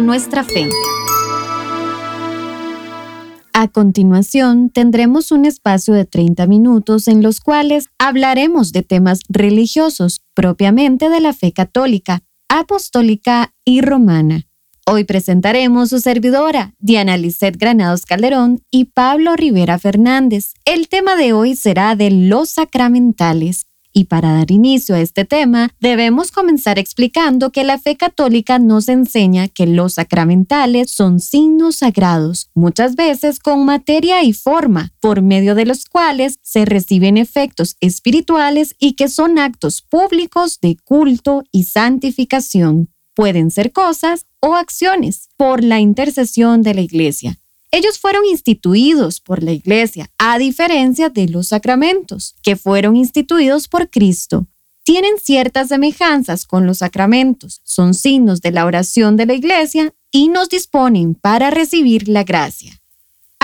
Nuestra fe. A continuación, tendremos un espacio de 30 minutos en los cuales hablaremos de temas religiosos propiamente de la fe católica, apostólica y romana. Hoy presentaremos su servidora, Diana Lisset Granados Calderón y Pablo Rivera Fernández. El tema de hoy será de los sacramentales. Y para dar inicio a este tema, debemos comenzar explicando que la fe católica nos enseña que los sacramentales son signos sagrados, muchas veces con materia y forma, por medio de los cuales se reciben efectos espirituales y que son actos públicos de culto y santificación. Pueden ser cosas o acciones por la intercesión de la Iglesia. Ellos fueron instituidos por la Iglesia, a diferencia de los sacramentos, que fueron instituidos por Cristo. Tienen ciertas semejanzas con los sacramentos, son signos de la oración de la Iglesia y nos disponen para recibir la gracia.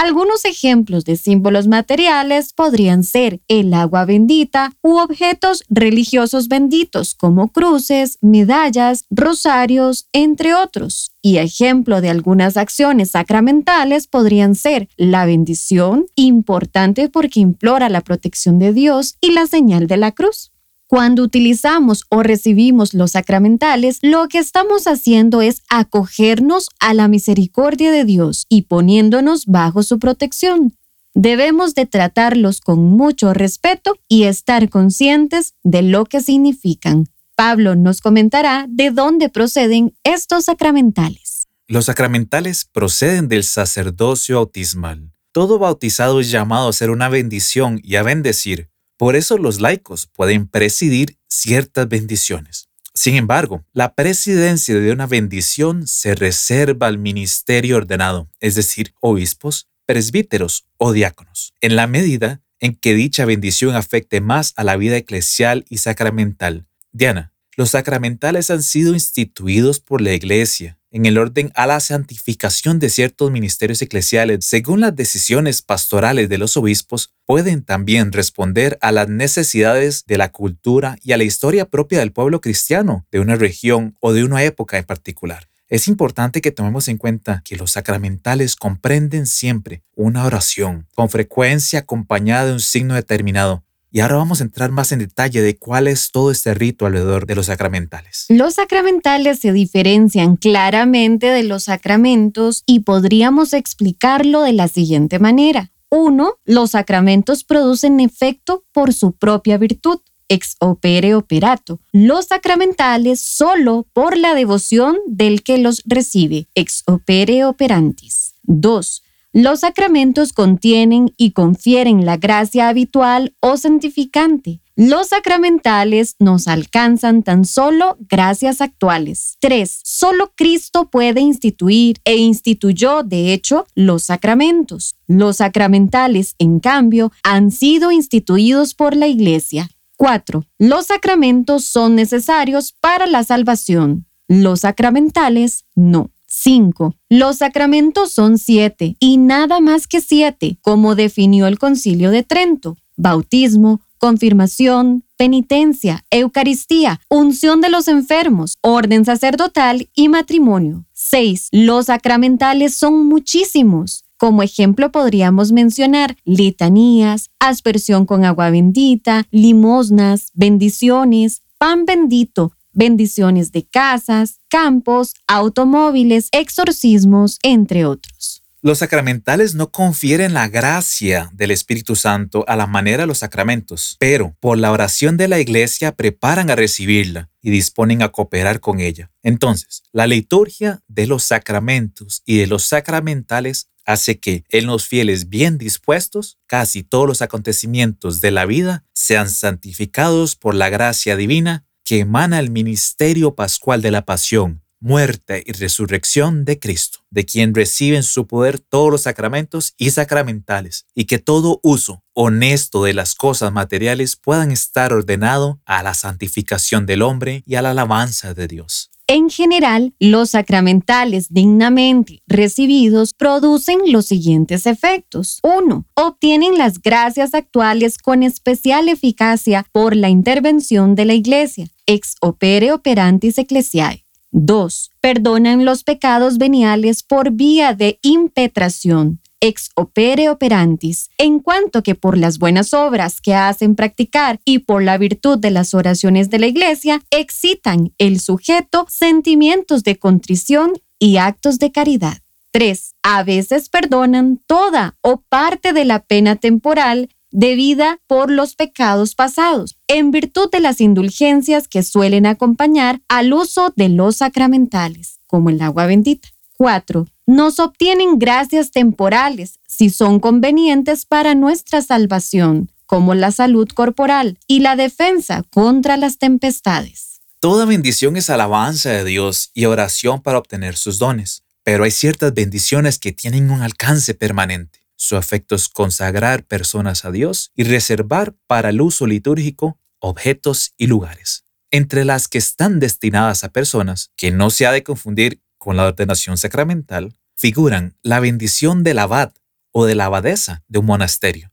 Algunos ejemplos de símbolos materiales podrían ser el agua bendita u objetos religiosos benditos como cruces, medallas, rosarios, entre otros. Y ejemplo de algunas acciones sacramentales podrían ser la bendición, importante porque implora la protección de Dios, y la señal de la cruz. Cuando utilizamos o recibimos los sacramentales, lo que estamos haciendo es acogernos a la misericordia de Dios y poniéndonos bajo su protección. Debemos de tratarlos con mucho respeto y estar conscientes de lo que significan. Pablo nos comentará de dónde proceden estos sacramentales. Los sacramentales proceden del sacerdocio bautismal. Todo bautizado es llamado a ser una bendición y a bendecir, por eso los laicos pueden presidir ciertas bendiciones. Sin embargo, la presidencia de una bendición se reserva al ministerio ordenado, es decir, obispos, presbíteros o diáconos, en la medida en que dicha bendición afecte más a la vida eclesial y sacramental. Diana, los sacramentales han sido instituidos por la Iglesia en el orden a la santificación de ciertos ministerios eclesiales, según las decisiones pastorales de los obispos, pueden también responder a las necesidades de la cultura y a la historia propia del pueblo cristiano, de una región o de una época en particular. Es importante que tomemos en cuenta que los sacramentales comprenden siempre una oración, con frecuencia acompañada de un signo determinado, y ahora vamos a entrar más en detalle de cuál es todo este rito alrededor de los sacramentales. Los sacramentales se diferencian claramente de los sacramentos y podríamos explicarlo de la siguiente manera. Uno, los sacramentos producen efecto por su propia virtud, ex opere operato. Los sacramentales solo por la devoción del que los recibe, ex opere operantis. 2. Los sacramentos contienen y confieren la gracia habitual o santificante. Los sacramentales nos alcanzan tan solo gracias actuales. 3. Solo Cristo puede instituir e instituyó, de hecho, los sacramentos. Los sacramentales, en cambio, han sido instituidos por la Iglesia. 4. Los sacramentos son necesarios para la salvación. Los sacramentales no. 5. Los sacramentos son siete y nada más que siete, como definió el Concilio de Trento. Bautismo, confirmación, penitencia, Eucaristía, unción de los enfermos, orden sacerdotal y matrimonio. 6. Los sacramentales son muchísimos. Como ejemplo podríamos mencionar litanías, aspersión con agua bendita, limosnas, bendiciones, pan bendito, bendiciones de casas, campos, automóviles, exorcismos, entre otros. Los sacramentales no confieren la gracia del Espíritu Santo a la manera de los sacramentos, pero por la oración de la iglesia preparan a recibirla y disponen a cooperar con ella. Entonces, la liturgia de los sacramentos y de los sacramentales hace que en los fieles bien dispuestos casi todos los acontecimientos de la vida sean santificados por la gracia divina que emana el ministerio pascual de la pasión, muerte y resurrección de Cristo, de quien reciben su poder todos los sacramentos y sacramentales, y que todo uso honesto de las cosas materiales puedan estar ordenado a la santificación del hombre y a la alabanza de Dios. En general, los sacramentales dignamente recibidos producen los siguientes efectos. 1. Obtienen las gracias actuales con especial eficacia por la intervención de la Iglesia, ex opere operantis ecclesiae. 2. Perdonan los pecados veniales por vía de impetración ex opere operantis, en cuanto que por las buenas obras que hacen practicar y por la virtud de las oraciones de la Iglesia, excitan el sujeto sentimientos de contrición y actos de caridad. 3. A veces perdonan toda o parte de la pena temporal debida por los pecados pasados, en virtud de las indulgencias que suelen acompañar al uso de los sacramentales, como el agua bendita. 4. Nos obtienen gracias temporales si son convenientes para nuestra salvación, como la salud corporal y la defensa contra las tempestades. Toda bendición es alabanza de Dios y oración para obtener sus dones, pero hay ciertas bendiciones que tienen un alcance permanente. Su efecto es consagrar personas a Dios y reservar para el uso litúrgico objetos y lugares. Entre las que están destinadas a personas, que no se ha de confundir con la ordenación sacramental, figuran la bendición del abad o de la abadesa de un monasterio,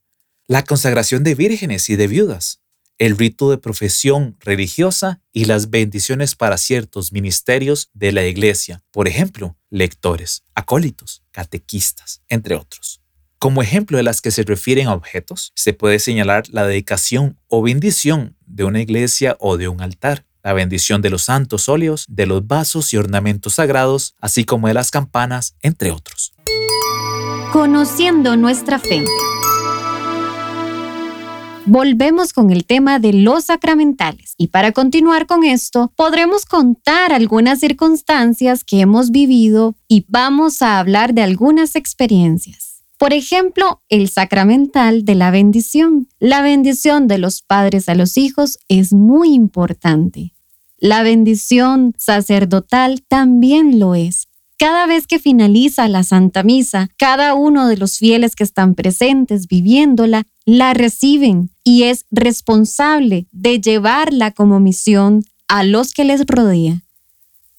la consagración de vírgenes y de viudas, el rito de profesión religiosa y las bendiciones para ciertos ministerios de la iglesia, por ejemplo, lectores, acólitos, catequistas, entre otros. Como ejemplo de las que se refieren a objetos, se puede señalar la dedicación o bendición de una iglesia o de un altar, la bendición de los santos óleos, de los vasos y ornamentos sagrados, así como de las campanas, entre otros. Conociendo nuestra fe. Volvemos con el tema de los sacramentales y para continuar con esto podremos contar algunas circunstancias que hemos vivido y vamos a hablar de algunas experiencias. Por ejemplo, el sacramental de la bendición. La bendición de los padres a los hijos es muy importante. La bendición sacerdotal también lo es. Cada vez que finaliza la Santa Misa, cada uno de los fieles que están presentes viviéndola la reciben y es responsable de llevarla como misión a los que les rodea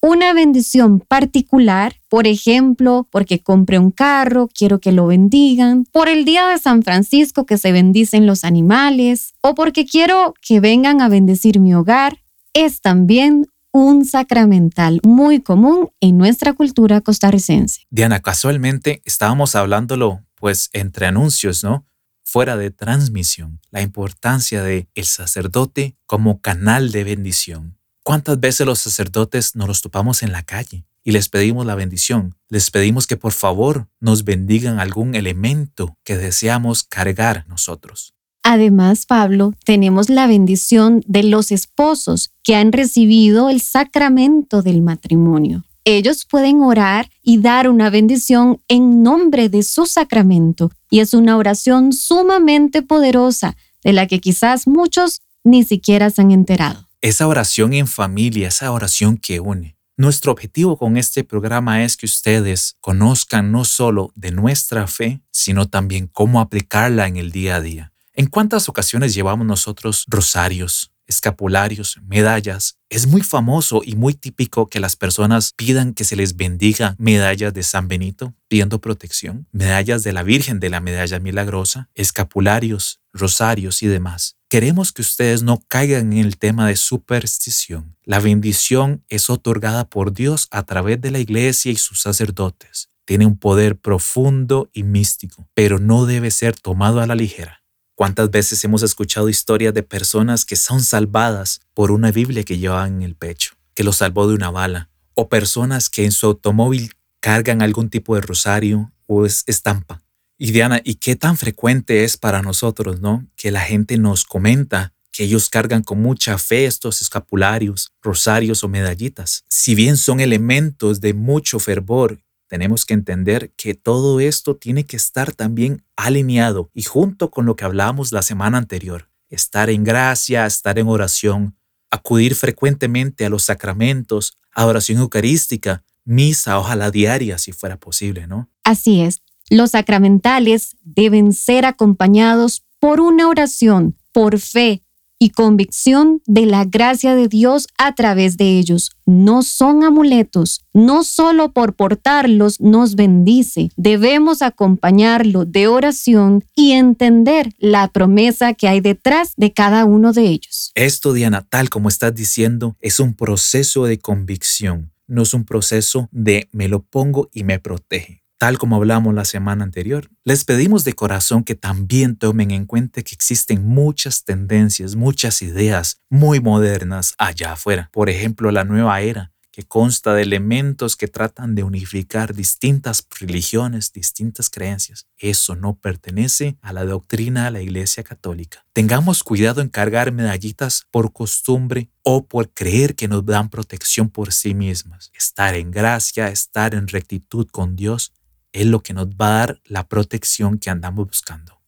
una bendición particular, por ejemplo, porque compré un carro, quiero que lo bendigan, por el día de San Francisco que se bendicen los animales, o porque quiero que vengan a bendecir mi hogar, es también un sacramental muy común en nuestra cultura costarricense. Diana, casualmente estábamos hablándolo pues entre anuncios, ¿no? Fuera de transmisión, la importancia de el sacerdote como canal de bendición. ¿Cuántas veces los sacerdotes nos los topamos en la calle y les pedimos la bendición? Les pedimos que por favor nos bendigan algún elemento que deseamos cargar nosotros. Además, Pablo, tenemos la bendición de los esposos que han recibido el sacramento del matrimonio. Ellos pueden orar y dar una bendición en nombre de su sacramento y es una oración sumamente poderosa de la que quizás muchos ni siquiera se han enterado esa oración en familia, esa oración que une. Nuestro objetivo con este programa es que ustedes conozcan no solo de nuestra fe, sino también cómo aplicarla en el día a día. ¿En cuántas ocasiones llevamos nosotros rosarios, escapularios, medallas? Es muy famoso y muy típico que las personas pidan que se les bendiga medallas de San Benito, pidiendo protección, medallas de la Virgen de la Medalla Milagrosa, escapularios, rosarios y demás. Queremos que ustedes no caigan en el tema de superstición. La bendición es otorgada por Dios a través de la iglesia y sus sacerdotes. Tiene un poder profundo y místico, pero no debe ser tomado a la ligera. ¿Cuántas veces hemos escuchado historias de personas que son salvadas por una Biblia que llevan en el pecho, que los salvó de una bala? O personas que en su automóvil cargan algún tipo de rosario o estampa y Diana, ¿y qué tan frecuente es para nosotros, no? Que la gente nos comenta que ellos cargan con mucha fe estos escapularios, rosarios o medallitas. Si bien son elementos de mucho fervor, tenemos que entender que todo esto tiene que estar también alineado y junto con lo que hablábamos la semana anterior. Estar en gracia, estar en oración, acudir frecuentemente a los sacramentos, a oración eucarística, misa, ojalá diaria si fuera posible, ¿no? Así es. Los sacramentales deben ser acompañados por una oración, por fe y convicción de la gracia de Dios a través de ellos. No son amuletos, no solo por portarlos nos bendice, debemos acompañarlo de oración y entender la promesa que hay detrás de cada uno de ellos. Esto, Diana, tal como estás diciendo, es un proceso de convicción no es un proceso de me lo pongo y me protege. Tal como hablamos la semana anterior, les pedimos de corazón que también tomen en cuenta que existen muchas tendencias, muchas ideas muy modernas allá afuera. Por ejemplo, la nueva era, que consta de elementos que tratan de unificar distintas religiones, distintas creencias. Eso no pertenece a la doctrina de la Iglesia Católica. Tengamos cuidado en cargar medallitas por costumbre o por creer que nos dan protección por sí mismas. Estar en gracia, estar en rectitud con Dios, es lo que nos va a dar la protección que andamos buscando.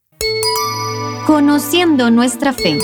Conociendo nuestra fe.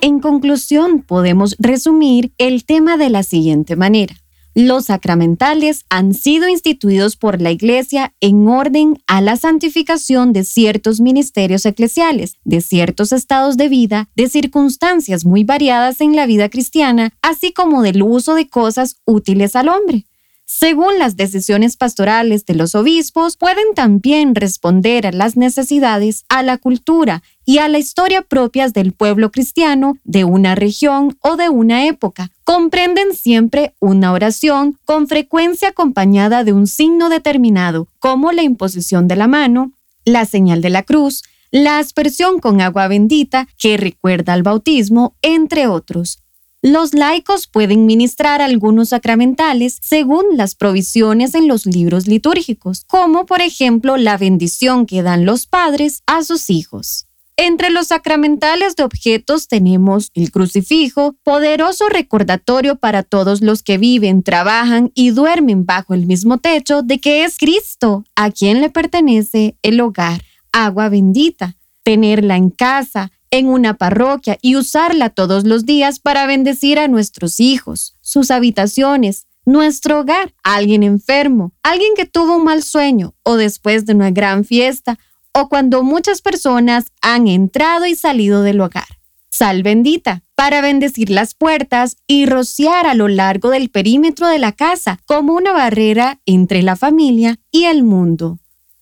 En conclusión, podemos resumir el tema de la siguiente manera. Los sacramentales han sido instituidos por la Iglesia en orden a la santificación de ciertos ministerios eclesiales, de ciertos estados de vida, de circunstancias muy variadas en la vida cristiana, así como del uso de cosas útiles al hombre según las decisiones pastorales de los obispos, pueden también responder a las necesidades, a la cultura y a la historia propias del pueblo cristiano de una región o de una época. Comprenden siempre una oración con frecuencia acompañada de un signo determinado, como la imposición de la mano, la señal de la cruz, la aspersión con agua bendita que recuerda al bautismo, entre otros. Los laicos pueden ministrar algunos sacramentales según las provisiones en los libros litúrgicos, como por ejemplo la bendición que dan los padres a sus hijos. Entre los sacramentales de objetos tenemos el crucifijo, poderoso recordatorio para todos los que viven, trabajan y duermen bajo el mismo techo de que es Cristo a quien le pertenece el hogar, agua bendita, tenerla en casa, en una parroquia y usarla todos los días para bendecir a nuestros hijos, sus habitaciones, nuestro hogar, alguien enfermo, alguien que tuvo un mal sueño o después de una gran fiesta o cuando muchas personas han entrado y salido del hogar. Sal bendita para bendecir las puertas y rociar a lo largo del perímetro de la casa como una barrera entre la familia y el mundo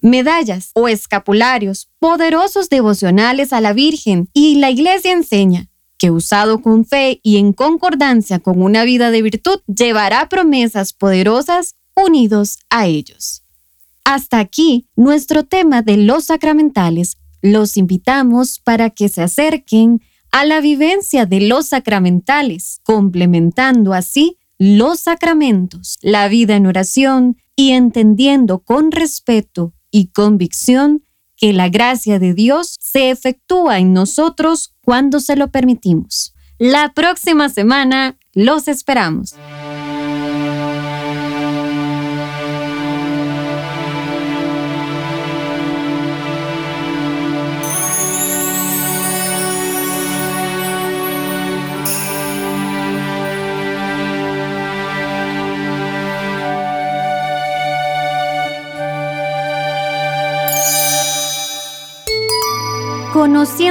medallas o escapularios, poderosos devocionales a la Virgen, y la Iglesia enseña que usado con fe y en concordancia con una vida de virtud, llevará promesas poderosas unidos a ellos. Hasta aquí nuestro tema de los sacramentales. Los invitamos para que se acerquen a la vivencia de los sacramentales, complementando así los sacramentos, la vida en oración y entendiendo con respeto y convicción que la gracia de Dios se efectúa en nosotros cuando se lo permitimos. La próxima semana los esperamos.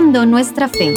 Nuestra fe.